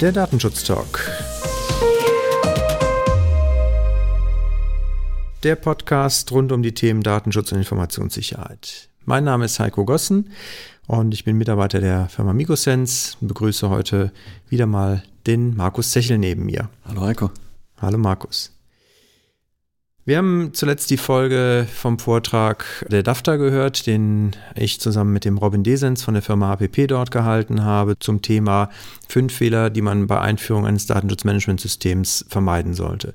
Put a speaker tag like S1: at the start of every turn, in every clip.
S1: der Datenschutz-Talk. Der Podcast rund um die Themen Datenschutz und Informationssicherheit. Mein Name ist Heiko Gossen und ich bin Mitarbeiter der Firma Migosense und begrüße heute wieder mal den Markus Zechel neben mir.
S2: Hallo Heiko.
S1: Hallo Markus. Wir haben zuletzt die Folge vom Vortrag der DAFTA gehört, den ich zusammen mit dem Robin Desens von der Firma APP dort gehalten habe, zum Thema fünf Fehler, die man bei Einführung eines Datenschutzmanagementsystems vermeiden sollte.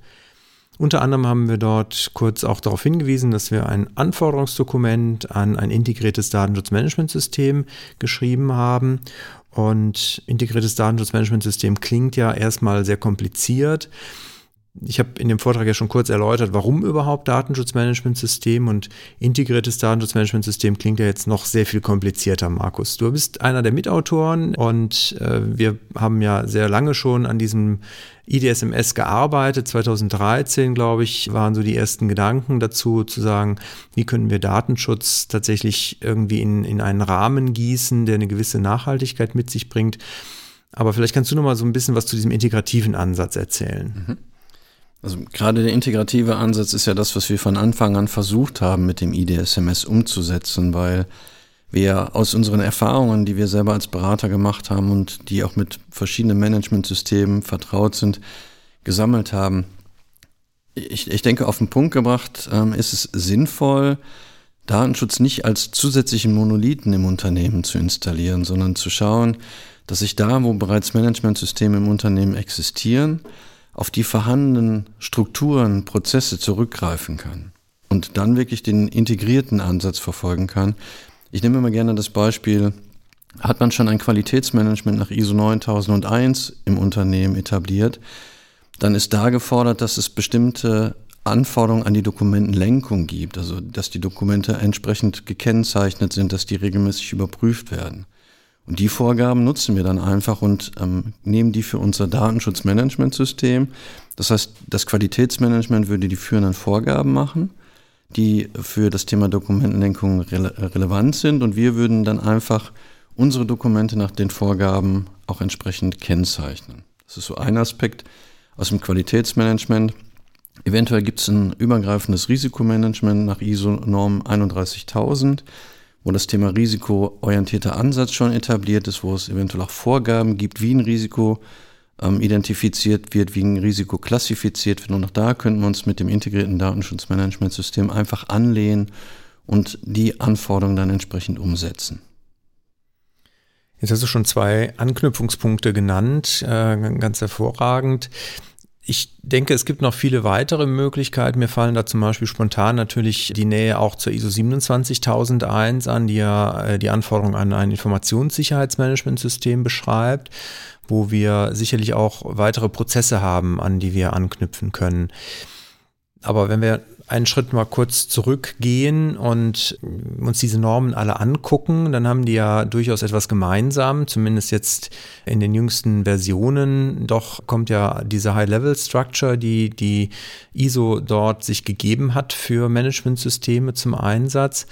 S1: Unter anderem haben wir dort kurz auch darauf hingewiesen, dass wir ein Anforderungsdokument an ein integriertes Datenschutzmanagementsystem geschrieben haben. Und integriertes Datenschutzmanagementsystem klingt ja erstmal sehr kompliziert. Ich habe in dem Vortrag ja schon kurz erläutert, warum überhaupt Datenschutzmanagementsystem und integriertes Datenschutzmanagementsystem klingt ja jetzt noch sehr viel komplizierter, Markus. Du bist einer der Mitautoren und äh, wir haben ja sehr lange schon an diesem IDSMS gearbeitet. 2013, glaube ich, waren so die ersten Gedanken dazu, zu sagen, wie können wir Datenschutz tatsächlich irgendwie in, in einen Rahmen gießen, der eine gewisse Nachhaltigkeit mit sich bringt. Aber vielleicht kannst du noch mal so ein bisschen was zu diesem integrativen Ansatz erzählen. Mhm.
S2: Also gerade der integrative Ansatz ist ja das, was wir von Anfang an versucht haben, mit dem IDSMS umzusetzen, weil wir aus unseren Erfahrungen, die wir selber als Berater gemacht haben und die auch mit verschiedenen Managementsystemen vertraut sind, gesammelt haben. Ich, ich denke, auf den Punkt gebracht ähm, ist es sinnvoll, Datenschutz nicht als zusätzlichen Monolithen im Unternehmen zu installieren, sondern zu schauen, dass sich da, wo bereits Managementsysteme im Unternehmen existieren, auf die vorhandenen Strukturen, Prozesse zurückgreifen kann und dann wirklich den integrierten Ansatz verfolgen kann. Ich nehme immer gerne das Beispiel, hat man schon ein Qualitätsmanagement nach ISO 9001 im Unternehmen etabliert, dann ist da gefordert, dass es bestimmte Anforderungen an die Dokumentenlenkung gibt, also dass die Dokumente entsprechend gekennzeichnet sind, dass die regelmäßig überprüft werden. Und die Vorgaben nutzen wir dann einfach und ähm, nehmen die für unser Datenschutzmanagementsystem. Das heißt, das Qualitätsmanagement würde die führenden Vorgaben machen, die für das Thema Dokumentenlenkung rele relevant sind. Und wir würden dann einfach unsere Dokumente nach den Vorgaben auch entsprechend kennzeichnen. Das ist so ein Aspekt aus dem Qualitätsmanagement. Eventuell gibt es ein übergreifendes Risikomanagement nach ISO-Norm 31000 wo das Thema risikoorientierter Ansatz schon etabliert ist, wo es eventuell auch Vorgaben gibt, wie ein Risiko ähm, identifiziert wird, wie ein Risiko klassifiziert wird. Und auch da könnten wir uns mit dem integrierten Datenschutzmanagementsystem einfach anlehnen und die Anforderungen dann entsprechend umsetzen.
S1: Jetzt hast du schon zwei Anknüpfungspunkte genannt, äh, ganz hervorragend. Ich denke, es gibt noch viele weitere Möglichkeiten. Mir fallen da zum Beispiel spontan natürlich die Nähe auch zur ISO 27001 an, die ja äh, die Anforderungen an ein Informationssicherheitsmanagementsystem beschreibt, wo wir sicherlich auch weitere Prozesse haben, an die wir anknüpfen können. Aber wenn wir einen Schritt mal kurz zurückgehen und uns diese Normen alle angucken, dann haben die ja durchaus etwas gemeinsam, zumindest jetzt in den jüngsten Versionen. Doch kommt ja diese High-Level-Structure, die die ISO dort sich gegeben hat für Managementsysteme zum Einsatz.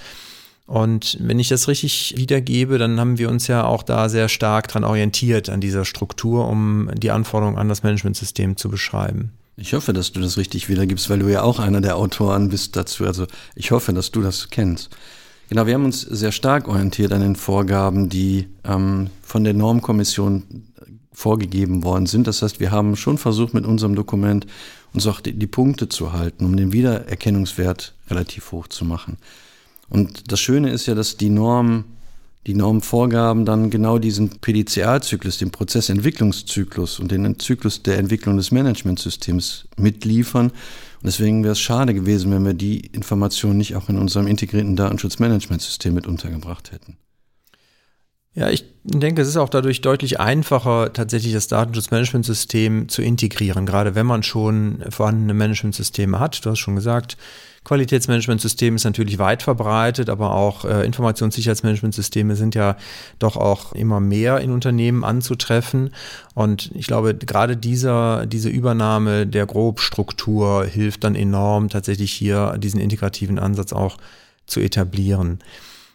S1: Und wenn ich das richtig wiedergebe, dann haben wir uns ja auch da sehr stark dran orientiert an dieser Struktur, um die Anforderungen an das Managementsystem zu beschreiben.
S2: Ich hoffe, dass du das richtig wiedergibst, weil du ja auch einer der Autoren bist dazu. Also ich hoffe, dass du das kennst. Genau, wir haben uns sehr stark orientiert an den Vorgaben, die ähm, von der Normkommission vorgegeben worden sind. Das heißt, wir haben schon versucht, mit unserem Dokument uns auch die, die Punkte zu halten, um den Wiedererkennungswert relativ hoch zu machen. Und das Schöne ist ja, dass die Norm die Normvorgaben dann genau diesen PDCA-Zyklus, den Prozessentwicklungszyklus und den Zyklus der Entwicklung des Managementsystems mitliefern. Und deswegen wäre es schade gewesen, wenn wir die Informationen nicht auch in unserem integrierten Datenschutzmanagementsystem mit untergebracht hätten.
S1: Ja, ich denke, es ist auch dadurch deutlich einfacher, tatsächlich das Datenschutzmanagementsystem zu integrieren, gerade wenn man schon vorhandene Managementsysteme hat. Du hast schon gesagt, Qualitätsmanagementsystem ist natürlich weit verbreitet, aber auch äh, Informationssicherheitsmanagementsysteme sind ja doch auch immer mehr in Unternehmen anzutreffen. Und ich glaube, gerade dieser, diese Übernahme der Grobstruktur hilft dann enorm, tatsächlich hier diesen integrativen Ansatz auch zu etablieren.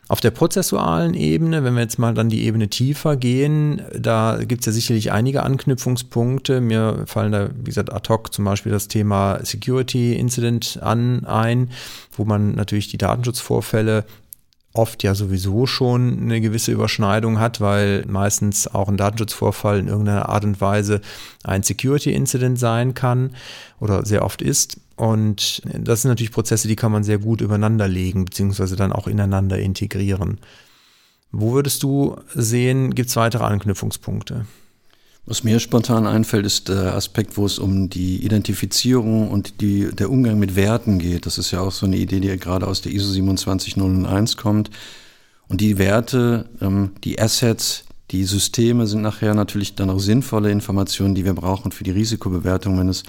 S1: Auf der prozessualen Ebene, wenn wir jetzt mal dann die Ebene tiefer gehen, da gibt es ja sicherlich einige Anknüpfungspunkte. Mir fallen da, wie gesagt, ad hoc zum Beispiel das Thema Security Incident an ein, wo man natürlich die Datenschutzvorfälle oft ja sowieso schon eine gewisse Überschneidung hat, weil meistens auch ein Datenschutzvorfall in irgendeiner Art und Weise ein Security-Incident sein kann oder sehr oft ist. Und das sind natürlich Prozesse, die kann man sehr gut übereinander legen, beziehungsweise dann auch ineinander integrieren. Wo würdest du sehen, gibt es weitere Anknüpfungspunkte?
S2: Was mir spontan einfällt, ist der Aspekt, wo es um die Identifizierung und die, der Umgang mit Werten geht. Das ist ja auch so eine Idee, die ja gerade aus der ISO 27001 kommt. Und die Werte, ähm, die Assets, die Systeme sind nachher natürlich dann auch sinnvolle Informationen, die wir brauchen für die Risikobewertung, wenn es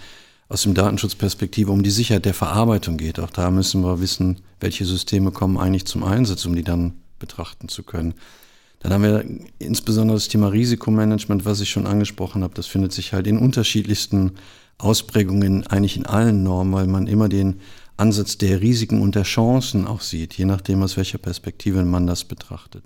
S2: aus dem Datenschutzperspektive um die Sicherheit der Verarbeitung geht. Auch da müssen wir wissen, welche Systeme kommen eigentlich zum Einsatz, um die dann betrachten zu können. Dann haben wir insbesondere das Thema Risikomanagement, was ich schon angesprochen habe. Das findet sich halt in unterschiedlichsten Ausprägungen eigentlich in allen Normen, weil man immer den Ansatz der Risiken und der Chancen auch sieht, je nachdem, aus welcher Perspektive man das betrachtet.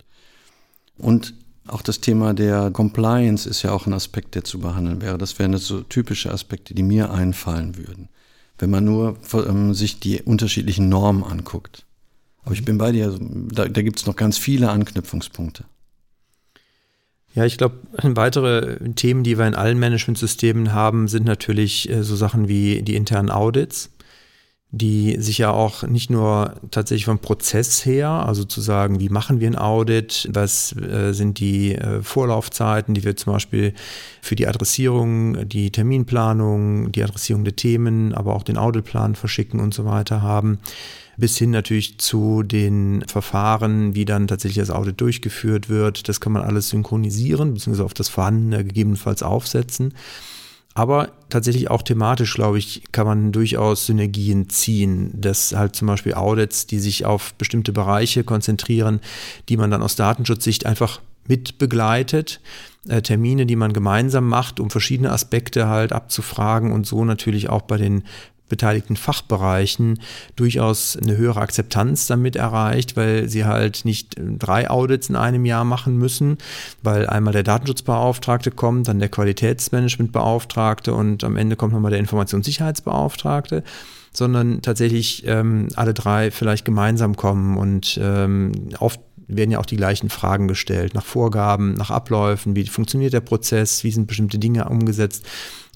S2: Und auch das Thema der Compliance ist ja auch ein Aspekt, der zu behandeln wäre. Das wären so typische Aspekte, die mir einfallen würden, wenn man nur ähm, sich die unterschiedlichen Normen anguckt. Aber ich bin bei dir, da, da gibt es noch ganz viele Anknüpfungspunkte.
S1: Ja, ich glaube, weitere Themen, die wir in allen Managementsystemen haben, sind natürlich äh, so Sachen wie die internen Audits, die sich ja auch nicht nur tatsächlich vom Prozess her, also zu sagen, wie machen wir ein Audit, was äh, sind die äh, Vorlaufzeiten, die wir zum Beispiel für die Adressierung, die Terminplanung, die Adressierung der Themen, aber auch den Auditplan verschicken und so weiter haben bis hin natürlich zu den Verfahren, wie dann tatsächlich das Audit durchgeführt wird. Das kann man alles synchronisieren, beziehungsweise auf das Vorhandene gegebenenfalls aufsetzen. Aber tatsächlich auch thematisch, glaube ich, kann man durchaus Synergien ziehen, dass halt zum Beispiel Audits, die sich auf bestimmte Bereiche konzentrieren, die man dann aus Datenschutzsicht einfach mit begleitet, äh, Termine, die man gemeinsam macht, um verschiedene Aspekte halt abzufragen und so natürlich auch bei den beteiligten Fachbereichen durchaus eine höhere Akzeptanz damit erreicht, weil sie halt nicht äh, drei Audits in einem Jahr machen müssen, weil einmal der Datenschutzbeauftragte kommt, dann der Qualitätsmanagementbeauftragte und am Ende kommt nochmal der Informationssicherheitsbeauftragte sondern tatsächlich ähm, alle drei vielleicht gemeinsam kommen und ähm, oft werden ja auch die gleichen Fragen gestellt, nach Vorgaben, nach Abläufen, wie funktioniert der Prozess, wie sind bestimmte Dinge umgesetzt.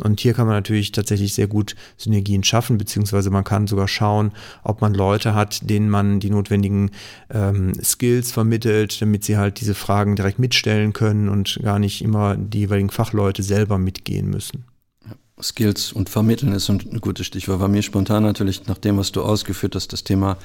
S1: Und hier kann man natürlich tatsächlich sehr gut Synergien schaffen, beziehungsweise man kann sogar schauen, ob man Leute hat, denen man die notwendigen ähm, Skills vermittelt, damit sie halt diese Fragen direkt mitstellen können und gar nicht immer die jeweiligen Fachleute selber mitgehen müssen.
S2: Skills und Vermitteln ist ein gutes Stichwort. War mir spontan natürlich nach dem, was du ausgeführt hast, das Thema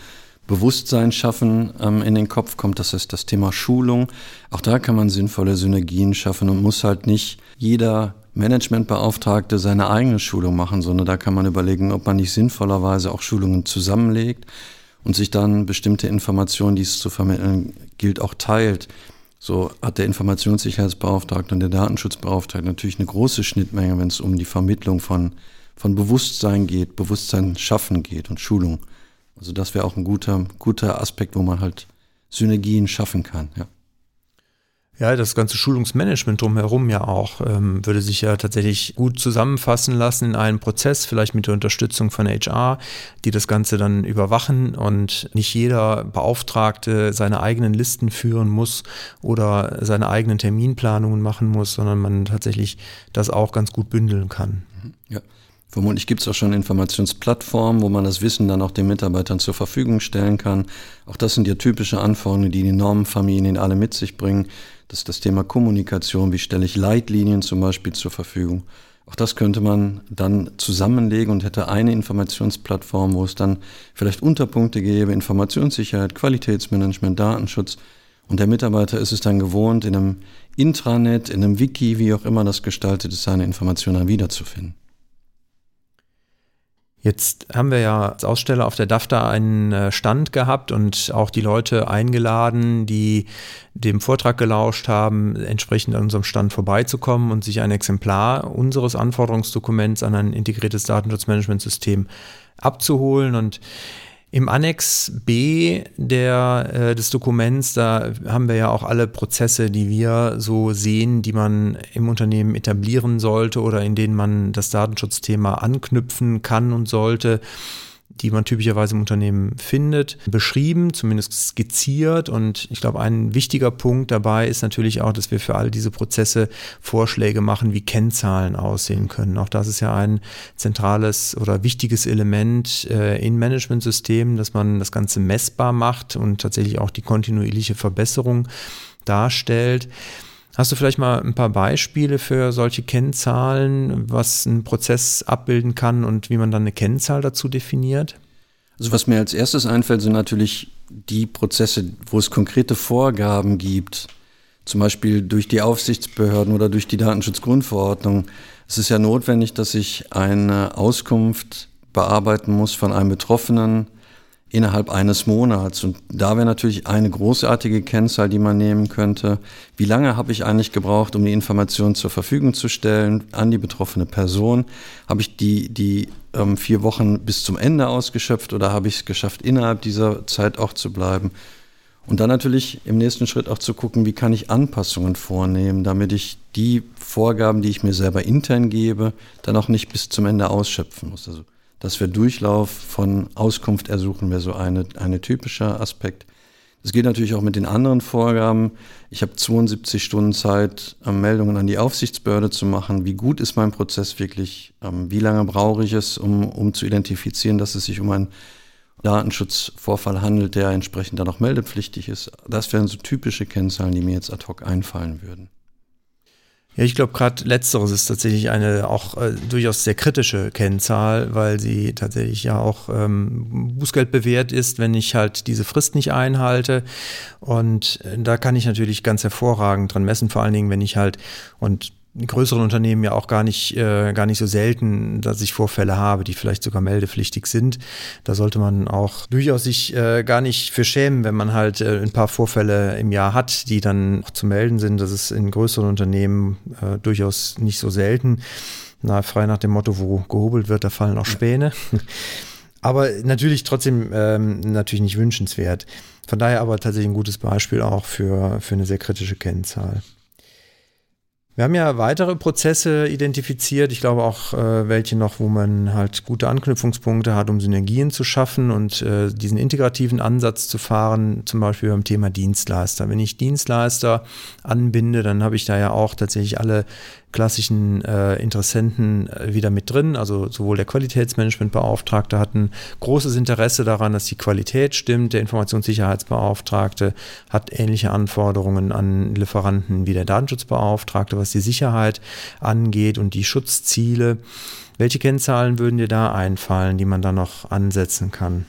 S2: Bewusstsein schaffen ähm, in den Kopf kommt. Das ist das Thema Schulung. Auch da kann man sinnvolle Synergien schaffen und muss halt nicht jeder Managementbeauftragte seine eigene Schulung machen, sondern da kann man überlegen, ob man nicht sinnvollerweise auch Schulungen zusammenlegt und sich dann bestimmte Informationen, die es zu vermitteln gilt, auch teilt. So hat der Informationssicherheitsbeauftragte und der Datenschutzbeauftragte natürlich eine große Schnittmenge, wenn es um die Vermittlung von, von Bewusstsein geht, Bewusstsein schaffen geht und Schulung. Also das wäre auch ein guter, guter Aspekt, wo man halt Synergien schaffen kann, ja.
S1: Ja, das ganze Schulungsmanagement drumherum ja auch ähm, würde sich ja tatsächlich gut zusammenfassen lassen in einen Prozess, vielleicht mit der Unterstützung von HR, die das Ganze dann überwachen und nicht jeder Beauftragte seine eigenen Listen führen muss oder seine eigenen Terminplanungen machen muss, sondern man tatsächlich das auch ganz gut bündeln kann.
S2: Ja. Vermutlich gibt es auch schon Informationsplattformen, wo man das Wissen dann auch den Mitarbeitern zur Verfügung stellen kann. Auch das sind ja typische Anforderungen, die die Normenfamilien alle mit sich bringen. Das ist das Thema Kommunikation. Wie stelle ich Leitlinien zum Beispiel zur Verfügung? Auch das könnte man dann zusammenlegen und hätte eine Informationsplattform, wo es dann vielleicht Unterpunkte gäbe, Informationssicherheit, Qualitätsmanagement, Datenschutz. Und der Mitarbeiter ist es dann gewohnt, in einem Intranet, in einem Wiki, wie auch immer das gestaltet ist, seine Informationen wiederzufinden.
S1: Jetzt haben wir ja als Aussteller auf der DAFTA einen äh, Stand gehabt und auch die Leute eingeladen, die dem Vortrag gelauscht haben, entsprechend an unserem Stand vorbeizukommen und sich ein Exemplar unseres Anforderungsdokuments an ein integriertes Datenschutzmanagementsystem abzuholen. Und Im Annex B der, äh, des Dokuments, da haben wir ja auch alle Prozesse, die wir so sehen, die man im Unternehmen etablieren sollte oder in denen man das Datenschutzthema anknüpfen kann und sollte die man typischerweise im Unternehmen findet, beschrieben, zumindest skizziert. Und ich glaube, ein wichtiger Punkt dabei ist natürlich auch, dass wir für all diese Prozesse Vorschläge machen, wie Kennzahlen aussehen können. Auch das ist ja ein zentrales oder wichtiges Element äh, in Managementsystemen, dass man das Ganze messbar macht und tatsächlich auch die kontinuierliche Verbesserung darstellt. Hast du vielleicht mal ein paar Beispiele für solche Kennzahlen, was ein Prozess abbilden kann und wie man dann eine Kennzahl dazu definiert?
S2: Also was mir als erstes einfällt, sind natürlich die Prozesse, wo es konkrete Vorgaben gibt, zum Beispiel durch die Aufsichtsbehörden oder durch die Datenschutzgrundverordnung. Es ist ja notwendig, dass ich eine Auskunft bearbeiten muss von einem Betroffenen, innerhalb eines Monats. Und da wäre natürlich eine großartige Kennzahl, die man nehmen könnte. Wie lange habe ich eigentlich gebraucht, um die Information zur Verfügung zu stellen an die betroffene Person? Habe ich die, die ähm, vier Wochen bis zum Ende ausgeschöpft oder habe ich es geschafft, innerhalb dieser Zeit auch zu bleiben? Und dann natürlich im nächsten Schritt auch zu gucken, wie kann ich Anpassungen vornehmen, damit ich die Vorgaben, die ich mir selber intern gebe, dann auch nicht bis zum Ende ausschöpfen muss. Also dass wir Durchlauf von Auskunft ersuchen, wäre so eine, eine typischer Aspekt. Das geht natürlich auch mit den anderen Vorgaben. Ich habe 72 Stunden Zeit, ähm, Meldungen an die Aufsichtsbehörde zu machen. Wie gut ist mein Prozess wirklich? Ähm, wie lange brauche ich es, um, um zu identifizieren, dass es sich um einen Datenschutzvorfall handelt, der entsprechend dann auch meldepflichtig ist? Das wären so typische Kennzahlen, die mir jetzt ad hoc einfallen würden.
S1: Ja, ich glaube, gerade letzteres ist tatsächlich eine auch äh, durchaus sehr kritische Kennzahl, weil sie tatsächlich ja auch ähm, Bußgeld bewährt ist, wenn ich halt diese Frist nicht einhalte. Und äh, da kann ich natürlich ganz hervorragend dran messen, vor allen Dingen, wenn ich halt, und in größeren Unternehmen ja auch gar nicht, äh, gar nicht so selten, dass ich Vorfälle habe, die vielleicht sogar meldepflichtig sind. Da sollte man auch durchaus sich äh, gar nicht für schämen, wenn man halt äh, ein paar Vorfälle im Jahr hat, die dann auch zu melden sind. Das ist in größeren Unternehmen äh, durchaus nicht so selten. Na, frei nach dem Motto, wo gehobelt wird, da fallen auch Späne. aber natürlich trotzdem ähm, natürlich nicht wünschenswert. Von daher aber tatsächlich ein gutes Beispiel auch für, für eine sehr kritische Kennzahl. Wir haben ja weitere Prozesse identifiziert, ich glaube auch äh, welche noch, wo man halt gute Anknüpfungspunkte hat, um Synergien zu schaffen und äh, diesen integrativen Ansatz zu fahren, zum Beispiel beim Thema Dienstleister. Wenn ich Dienstleister anbinde, dann habe ich da ja auch tatsächlich alle klassischen äh, Interessenten äh, wieder mit drin. Also sowohl der Qualitätsmanagementbeauftragte hat ein großes Interesse daran, dass die Qualität stimmt. Der Informationssicherheitsbeauftragte hat ähnliche Anforderungen an Lieferanten wie der Datenschutzbeauftragte, was die Sicherheit angeht und die Schutzziele. Welche Kennzahlen würden dir da einfallen, die man da noch ansetzen kann?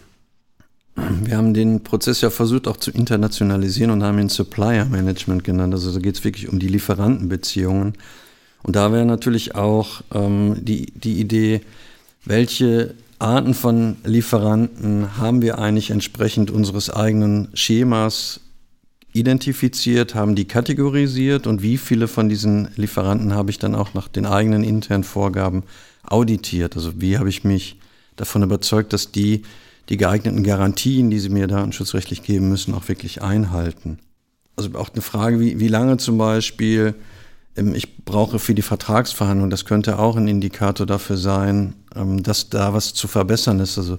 S2: Wir haben den Prozess ja versucht auch zu internationalisieren und haben ihn Supplier Management genannt. Also da geht es wirklich um die Lieferantenbeziehungen. Und da wäre natürlich auch ähm, die, die Idee, welche Arten von Lieferanten haben wir eigentlich entsprechend unseres eigenen Schemas identifiziert, haben die kategorisiert und wie viele von diesen Lieferanten habe ich dann auch nach den eigenen internen Vorgaben auditiert? Also wie habe ich mich davon überzeugt, dass die die geeigneten Garantien, die sie mir datenschutzrechtlich geben müssen, auch wirklich einhalten? Also auch eine Frage, wie, wie lange zum Beispiel ähm, ich brauche für die Vertragsverhandlung, das könnte auch ein Indikator dafür sein, ähm, dass da was zu verbessern ist. Also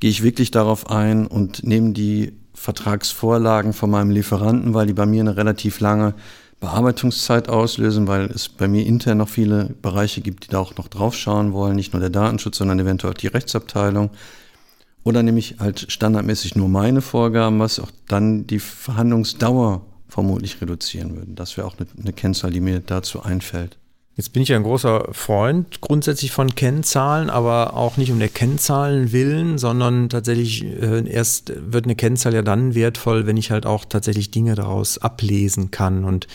S2: gehe ich wirklich darauf ein und nehme die Vertragsvorlagen von meinem Lieferanten, weil die bei mir eine relativ lange Bearbeitungszeit auslösen, weil es bei mir intern noch viele Bereiche gibt, die da auch noch drauf schauen wollen, nicht nur der Datenschutz, sondern eventuell auch die Rechtsabteilung. Oder nehme ich halt standardmäßig nur meine Vorgaben, was auch dann die Verhandlungsdauer vermutlich reduzieren würden. Das wäre auch eine, eine Kennzahl, die mir dazu einfällt.
S1: Jetzt bin ich ja ein großer Freund grundsätzlich von Kennzahlen, aber auch nicht um der Kennzahlen willen, sondern tatsächlich äh, erst wird eine Kennzahl ja dann wertvoll, wenn ich halt auch tatsächlich Dinge daraus ablesen kann. Und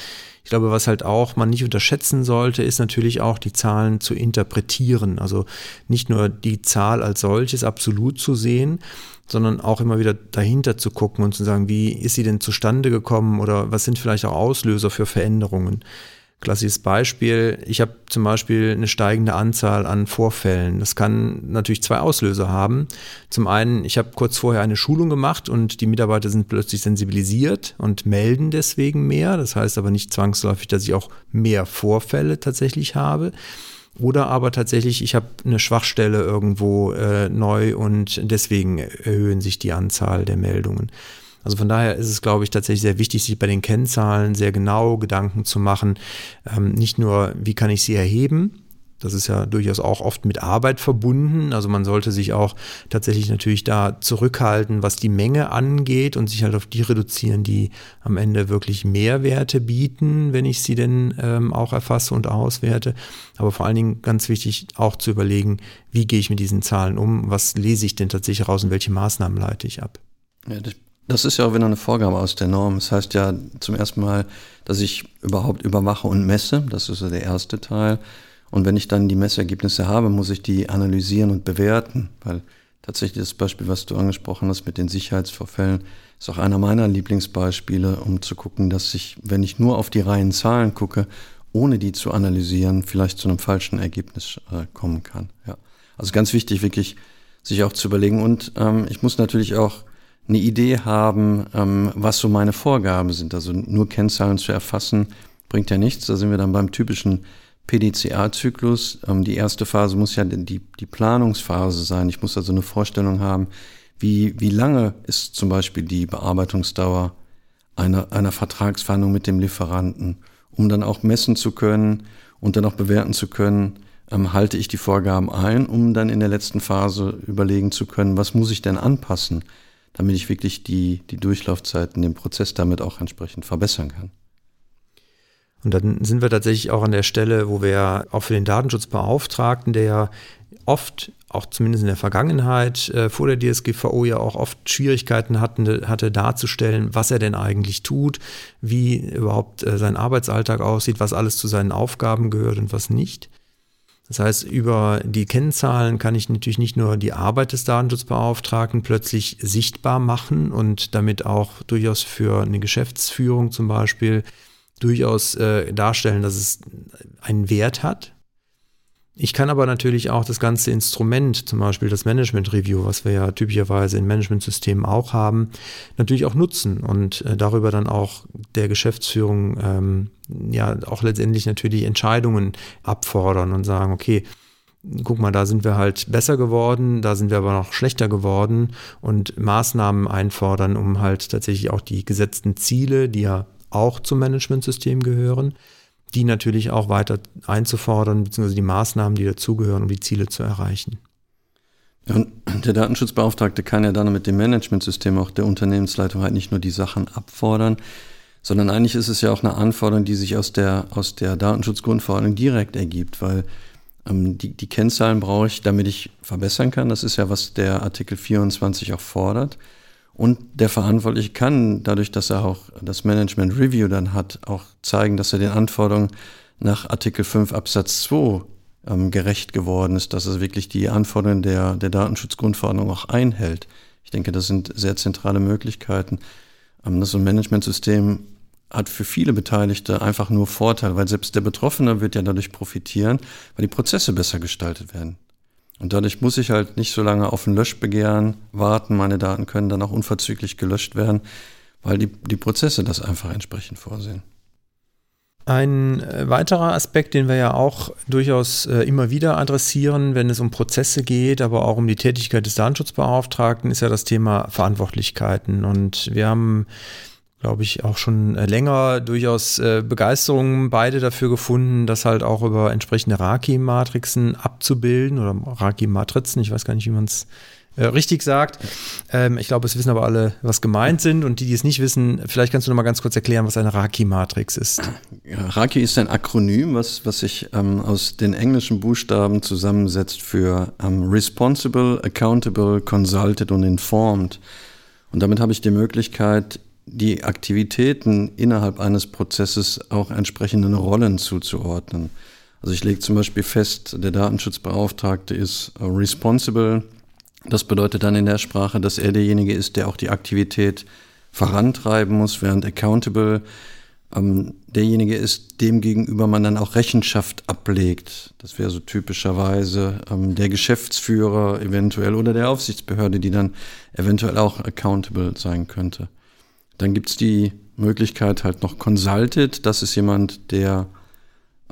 S1: ich glaube, was halt auch man nicht unterschätzen sollte, ist natürlich auch die Zahlen zu interpretieren. Also nicht nur die Zahl als solches absolut zu sehen, sondern auch immer wieder dahinter zu gucken und zu sagen, wie ist sie denn zustande gekommen oder was sind vielleicht auch Auslöser für Veränderungen. Klassisches Beispiel, ich habe zum Beispiel eine steigende Anzahl an Vorfällen. Das kann natürlich zwei Auslöser haben. Zum einen, ich habe kurz vorher eine Schulung gemacht und die Mitarbeiter sind plötzlich sensibilisiert und melden deswegen mehr. Das heißt aber nicht zwangsläufig, dass ich auch mehr Vorfälle tatsächlich habe. Oder aber tatsächlich, ich habe eine Schwachstelle irgendwo äh, neu und deswegen erhöhen sich die Anzahl der Meldungen. Also von daher ist es, glaube ich, tatsächlich sehr wichtig, sich bei den Kennzahlen sehr genau Gedanken zu machen. Ähm, nicht nur, wie kann ich sie erheben, das ist ja durchaus auch oft mit Arbeit verbunden. Also man sollte sich auch tatsächlich natürlich da zurückhalten, was die Menge angeht und sich halt auf die reduzieren, die am Ende wirklich Mehrwerte bieten, wenn ich sie denn ähm, auch erfasse und auswerte. Aber vor allen Dingen ganz wichtig auch zu überlegen, wie gehe ich mit diesen Zahlen um, was lese ich denn tatsächlich raus und welche Maßnahmen leite ich ab.
S2: Ja, das das ist ja auch wieder eine Vorgabe aus der Norm. Das heißt ja zum ersten Mal, dass ich überhaupt überwache und messe. Das ist so der erste Teil. Und wenn ich dann die Messergebnisse habe, muss ich die analysieren und bewerten. Weil tatsächlich das Beispiel, was du angesprochen hast mit den Sicherheitsvorfällen, ist auch einer meiner Lieblingsbeispiele, um zu gucken, dass ich, wenn ich nur auf die reinen Zahlen gucke, ohne die zu analysieren, vielleicht zu einem falschen Ergebnis äh, kommen kann. Ja. Also ganz wichtig, wirklich sich auch zu überlegen. Und ähm, ich muss natürlich auch eine Idee haben, ähm, was so meine Vorgaben sind. Also nur Kennzahlen zu erfassen, bringt ja nichts. Da sind wir dann beim typischen PDCA-Zyklus. Ähm, die erste Phase muss ja die, die Planungsphase sein. Ich muss also eine Vorstellung haben, wie, wie lange ist zum Beispiel die Bearbeitungsdauer einer, einer Vertragsverhandlung mit dem Lieferanten, um dann auch messen zu können und dann auch bewerten zu können, ähm, halte ich die Vorgaben ein, um dann in der letzten Phase überlegen zu können, was muss ich denn anpassen damit ich wirklich die, die Durchlaufzeiten, den Prozess damit auch entsprechend verbessern kann.
S1: Und dann sind wir tatsächlich auch an der Stelle, wo wir auch für den Datenschutzbeauftragten, der ja oft, auch zumindest in der Vergangenheit, äh, vor der DSGVO ja auch oft Schwierigkeiten hatten, hatte darzustellen, was er denn eigentlich tut, wie überhaupt äh, sein Arbeitsalltag aussieht, was alles zu seinen Aufgaben gehört und was nicht. Das heißt, über die Kennzahlen kann ich natürlich nicht nur die Arbeit des Datenschutzbeauftragten plötzlich sichtbar machen und damit auch durchaus für eine Geschäftsführung zum Beispiel durchaus äh, darstellen, dass es einen Wert hat, ich kann aber natürlich auch das ganze Instrument, zum Beispiel das Management Review, was wir ja typischerweise in Managementsystemen auch haben, natürlich auch nutzen und äh, darüber dann auch der Geschäftsführung ähm, ja auch letztendlich natürlich Entscheidungen abfordern und sagen, okay, guck mal, da sind wir halt besser geworden, da sind wir aber noch schlechter geworden und Maßnahmen einfordern, um halt tatsächlich auch die gesetzten Ziele, die ja auch zum Managementsystem gehören, die natürlich auch weiter einzufordern, beziehungsweise die Maßnahmen, die dazugehören, um die Ziele zu erreichen.
S2: Und der Datenschutzbeauftragte kann ja dann mit dem Managementsystem auch der Unternehmensleitung halt nicht nur die Sachen abfordern, sondern eigentlich ist es ja auch eine Anforderung, die sich aus der, aus der Datenschutzgrundverordnung direkt ergibt, weil ähm, die, die Kennzahlen brauche ich, damit ich verbessern kann. Das ist ja, was der Artikel 24 auch fordert. Und der Verantwortliche kann, dadurch, dass er auch das Management Review dann hat, auch zeigen, dass er den Anforderungen nach Artikel 5 Absatz 2 ähm, gerecht geworden ist, dass er wirklich die Anforderungen der, der Datenschutzgrundverordnung auch einhält. Ich denke, das sind sehr zentrale Möglichkeiten. Ähm, das so ein Managementsystem hat für viele Beteiligte einfach nur Vorteil, weil selbst der Betroffene wird ja dadurch profitieren, weil die Prozesse besser gestaltet werden. Und dadurch muss ich halt nicht so lange auf ein Löschbegehren warten. Meine Daten können dann auch unverzüglich gelöscht werden, weil die, die Prozesse das einfach entsprechend vorsehen.
S1: Ein äh, weiterer Aspekt, den wir ja auch durchaus äh, immer wieder adressieren, wenn es um Prozesse geht, aber auch um die Tätigkeit des Datenschutzbeauftragten, ist ja das Thema Verantwortlichkeiten. Und wir haben glaube ich, auch schon äh, länger durchaus äh, Begeisterung beide dafür gefunden, das halt auch über entsprechende Raki-Matrixen abzubilden oder Raki-Matrizen, ich weiß gar nicht, wie man es äh, richtig sagt. Ähm, ich glaube, es wissen aber alle, was gemeint sind und die, die es nicht wissen, vielleicht kannst du noch mal ganz kurz erklären, was eine Raki-Matrix ist.
S2: Raki ist ein Akronym, was, was sich ähm, aus den englischen Buchstaben zusammensetzt für ähm, Responsible, Accountable, Consulted und Informed. Und damit habe ich die Möglichkeit, die Aktivitäten innerhalb eines Prozesses auch entsprechenden Rollen zuzuordnen. Also ich lege zum Beispiel fest, der Datenschutzbeauftragte ist responsible. Das bedeutet dann in der Sprache, dass er derjenige ist, der auch die Aktivität vorantreiben muss, während accountable ähm, derjenige ist, dem gegenüber man dann auch Rechenschaft ablegt. Das wäre so typischerweise ähm, der Geschäftsführer eventuell oder der Aufsichtsbehörde, die dann eventuell auch accountable sein könnte. Dann gibt's die Möglichkeit halt noch Consulted. Das ist jemand, der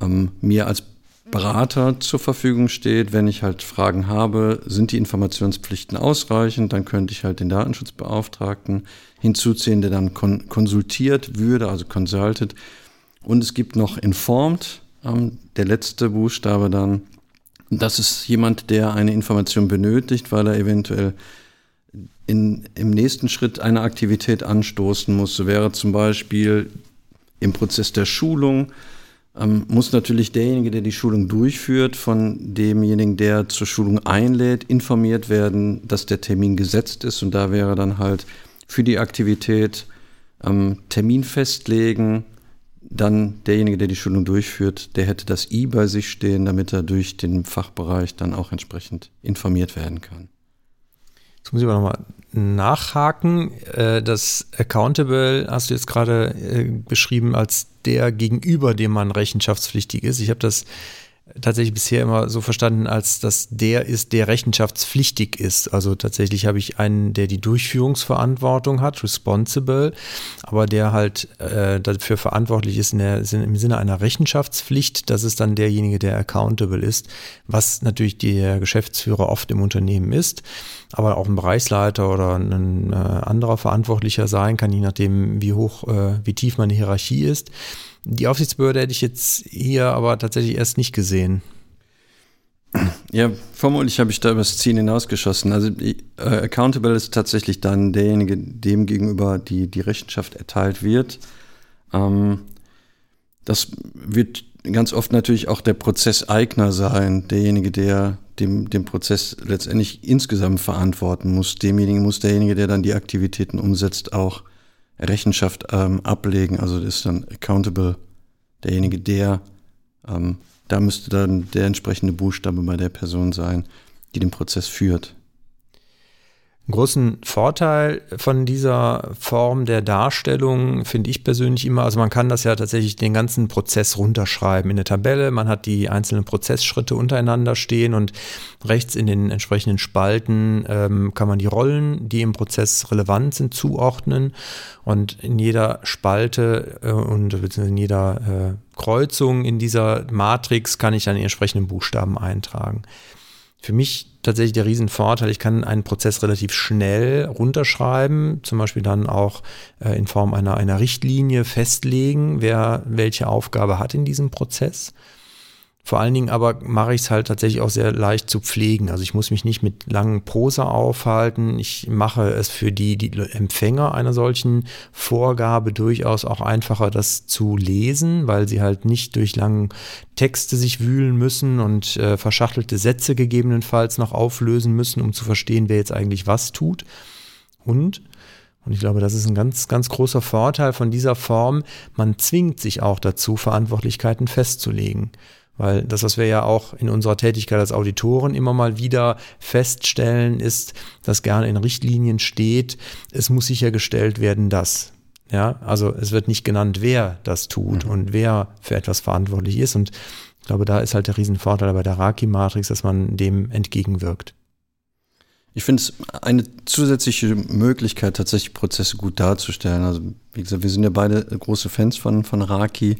S2: ähm, mir als Berater zur Verfügung steht, wenn ich halt Fragen habe, sind die Informationspflichten ausreichend, dann könnte ich halt den Datenschutzbeauftragten hinzuziehen, der dann kon konsultiert würde, also consulted. Und es gibt noch informed, ähm, der letzte Buchstabe dann. Das ist jemand, der eine Information benötigt, weil er eventuell in, im nächsten Schritt eine Aktivität anstoßen muss. So wäre zum Beispiel im Prozess der Schulung ähm, muss natürlich derjenige, der die Schulung durchführt, von demjenigen, der zur Schulung einlädt, informiert werden, dass der Termin gesetzt ist. Und da wäre dann halt für die Aktivität ähm, Termin festlegen. Dann derjenige, der die Schulung durchführt, der hätte das I bei sich stehen, damit er durch den Fachbereich dann auch entsprechend informiert werden kann.
S1: Jetzt muss ich aber nochmal nachhaken. Äh, das Accountable hast du jetzt gerade äh, beschrieben als der gegenüber, dem man rechenschaftspflichtig ist. Ich habe das tatsächlich bisher immer so verstanden, als dass der ist, der rechenschaftspflichtig ist. Also tatsächlich habe ich einen, der die Durchführungsverantwortung hat, responsible, aber der halt äh, dafür verantwortlich ist in der, im Sinne einer Rechenschaftspflicht. Das ist dann derjenige, der accountable ist, was natürlich der Geschäftsführer oft im Unternehmen ist, aber auch ein Bereichsleiter oder ein äh, anderer Verantwortlicher sein kann, je nachdem, wie hoch, äh, wie tief meine Hierarchie ist. Die Aufsichtsbehörde hätte ich jetzt hier aber tatsächlich erst nicht gesehen.
S2: Ja, vermutlich habe ich da übers Ziel hinausgeschossen. Also äh, accountable ist tatsächlich dann derjenige, dem gegenüber die, die Rechenschaft erteilt wird. Ähm, das wird ganz oft natürlich auch der Prozesseigner sein, derjenige, der dem, dem Prozess letztendlich insgesamt verantworten muss. Demjenigen muss derjenige, der dann die Aktivitäten umsetzt, auch Rechenschaft ähm, ablegen. Also das ist dann accountable, derjenige, der, ähm, da müsste dann der entsprechende Buchstabe bei der Person sein, die den Prozess führt.
S1: Einen großen Vorteil von dieser Form der Darstellung finde ich persönlich immer, also man kann das ja tatsächlich den ganzen Prozess runterschreiben in der Tabelle. Man hat die einzelnen Prozessschritte untereinander stehen und rechts in den entsprechenden Spalten ähm, kann man die Rollen, die im Prozess relevant sind, zuordnen. Und in jeder Spalte äh, und in jeder äh, Kreuzung in dieser Matrix kann ich dann die entsprechenden Buchstaben eintragen für mich tatsächlich der Riesenvorteil, ich kann einen Prozess relativ schnell runterschreiben, zum Beispiel dann auch äh, in Form einer, einer Richtlinie festlegen, wer welche Aufgabe hat in diesem Prozess. Vor allen Dingen aber mache ich es halt tatsächlich auch sehr leicht zu pflegen. Also ich muss mich nicht mit langen Prosa aufhalten. Ich mache es für die, die Empfänger einer solchen Vorgabe durchaus auch einfacher, das zu lesen, weil sie halt nicht durch lange Texte sich wühlen müssen und äh, verschachtelte Sätze gegebenenfalls noch auflösen müssen, um zu verstehen, wer jetzt eigentlich was tut. Und und ich glaube, das ist ein ganz, ganz großer Vorteil von dieser Form. Man zwingt sich auch dazu, Verantwortlichkeiten festzulegen. Weil das, was wir ja auch in unserer Tätigkeit als Auditoren immer mal wieder feststellen, ist, dass gerne in Richtlinien steht, es muss sichergestellt werden, dass. Ja, also es wird nicht genannt, wer das tut mhm. und wer für etwas verantwortlich ist. Und ich glaube, da ist halt der Riesenvorteil bei der Raki-Matrix, dass man dem entgegenwirkt.
S2: Ich finde es eine zusätzliche Möglichkeit, tatsächlich Prozesse gut darzustellen. Also, wie gesagt, wir sind ja beide große Fans von, von Raki.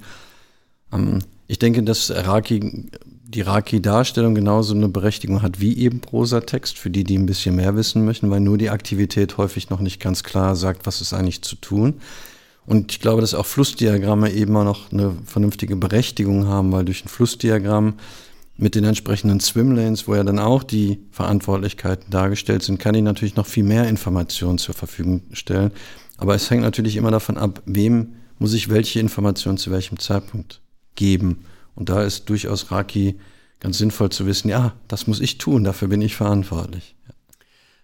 S2: Ähm, ich denke, dass Raki, die Raki-Darstellung genauso eine Berechtigung hat wie eben Prosatext, für die, die ein bisschen mehr wissen möchten, weil nur die Aktivität häufig noch nicht ganz klar sagt, was ist eigentlich zu tun. Und ich glaube, dass auch Flussdiagramme eben auch noch eine vernünftige Berechtigung haben, weil durch ein Flussdiagramm mit den entsprechenden Swimlanes, wo ja dann auch die Verantwortlichkeiten dargestellt sind, kann ich natürlich noch viel mehr Informationen zur Verfügung stellen. Aber es hängt natürlich immer davon ab, wem muss ich welche Informationen zu welchem Zeitpunkt geben. Und da ist durchaus Raki ganz sinnvoll zu wissen, ja, das muss ich tun, dafür bin ich verantwortlich.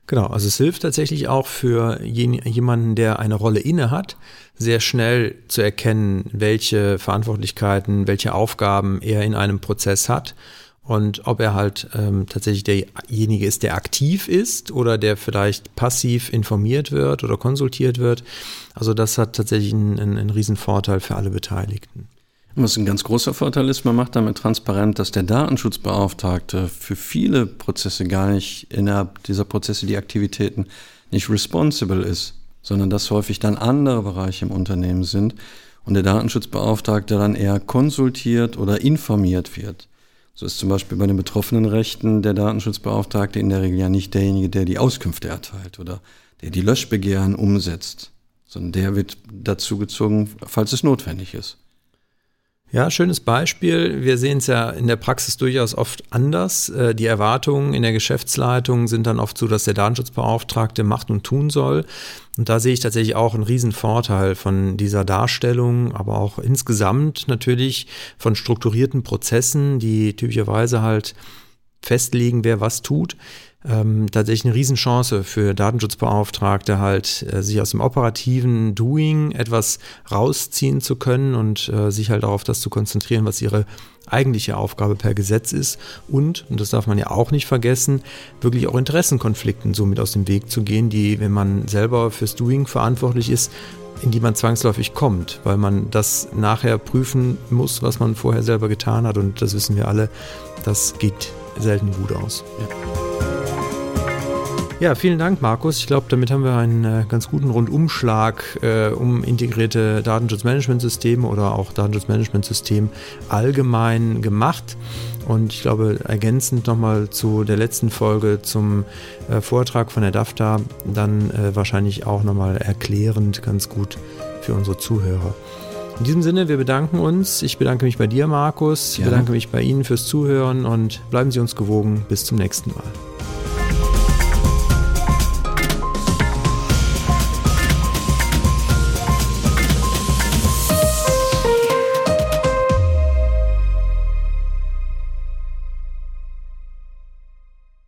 S1: Genau, also es hilft tatsächlich auch für jemanden, der eine Rolle inne hat, sehr schnell zu erkennen, welche Verantwortlichkeiten, welche Aufgaben er in einem Prozess hat und ob er halt ähm, tatsächlich derjenige ist, der aktiv ist oder der vielleicht passiv informiert wird oder konsultiert wird. Also das hat tatsächlich einen, einen, einen riesen Vorteil für alle Beteiligten.
S2: Was ein ganz großer Vorteil ist, man macht damit transparent, dass der Datenschutzbeauftragte für viele Prozesse gar nicht innerhalb dieser Prozesse die Aktivitäten nicht responsible ist, sondern dass häufig dann andere Bereiche im Unternehmen sind und der Datenschutzbeauftragte dann eher konsultiert oder informiert wird. So ist zum Beispiel bei den betroffenen Rechten der Datenschutzbeauftragte in der Regel ja nicht derjenige, der die Auskünfte erteilt oder der die Löschbegehren umsetzt, sondern der wird dazu gezogen, falls es notwendig ist.
S1: Ja, schönes Beispiel. Wir sehen es ja in der Praxis durchaus oft anders. Äh, die Erwartungen in der Geschäftsleitung sind dann oft so, dass der Datenschutzbeauftragte macht und tun soll. Und da sehe ich tatsächlich auch einen riesen Vorteil von dieser Darstellung, aber auch insgesamt natürlich von strukturierten Prozessen, die typischerweise halt festlegen, wer was tut ähm, tatsächlich eine Riesenchance für Datenschutzbeauftragte, halt äh, sich aus dem operativen Doing etwas rausziehen zu können und äh, sich halt auf das zu konzentrieren, was ihre eigentliche Aufgabe per Gesetz ist und, und das darf man ja auch nicht vergessen, wirklich auch Interessenkonflikten somit aus dem Weg zu gehen, die, wenn man selber fürs Doing verantwortlich ist, in die man zwangsläufig kommt, weil man das nachher prüfen muss, was man vorher selber getan hat und das wissen wir alle, das geht selten gut aus. Ja. Ja, vielen Dank, Markus. Ich glaube, damit haben wir einen äh, ganz guten Rundumschlag äh, um integrierte Datenschutzmanagementsysteme oder auch Datenschutzmanagementsystem allgemein gemacht. Und ich glaube, ergänzend nochmal zu der letzten Folge zum äh, Vortrag von der DAFTA, dann äh, wahrscheinlich auch nochmal erklärend ganz gut für unsere Zuhörer. In diesem Sinne, wir bedanken uns. Ich bedanke mich bei dir, Markus. Ich ja. bedanke mich bei Ihnen fürs Zuhören und bleiben Sie uns gewogen. Bis zum nächsten Mal.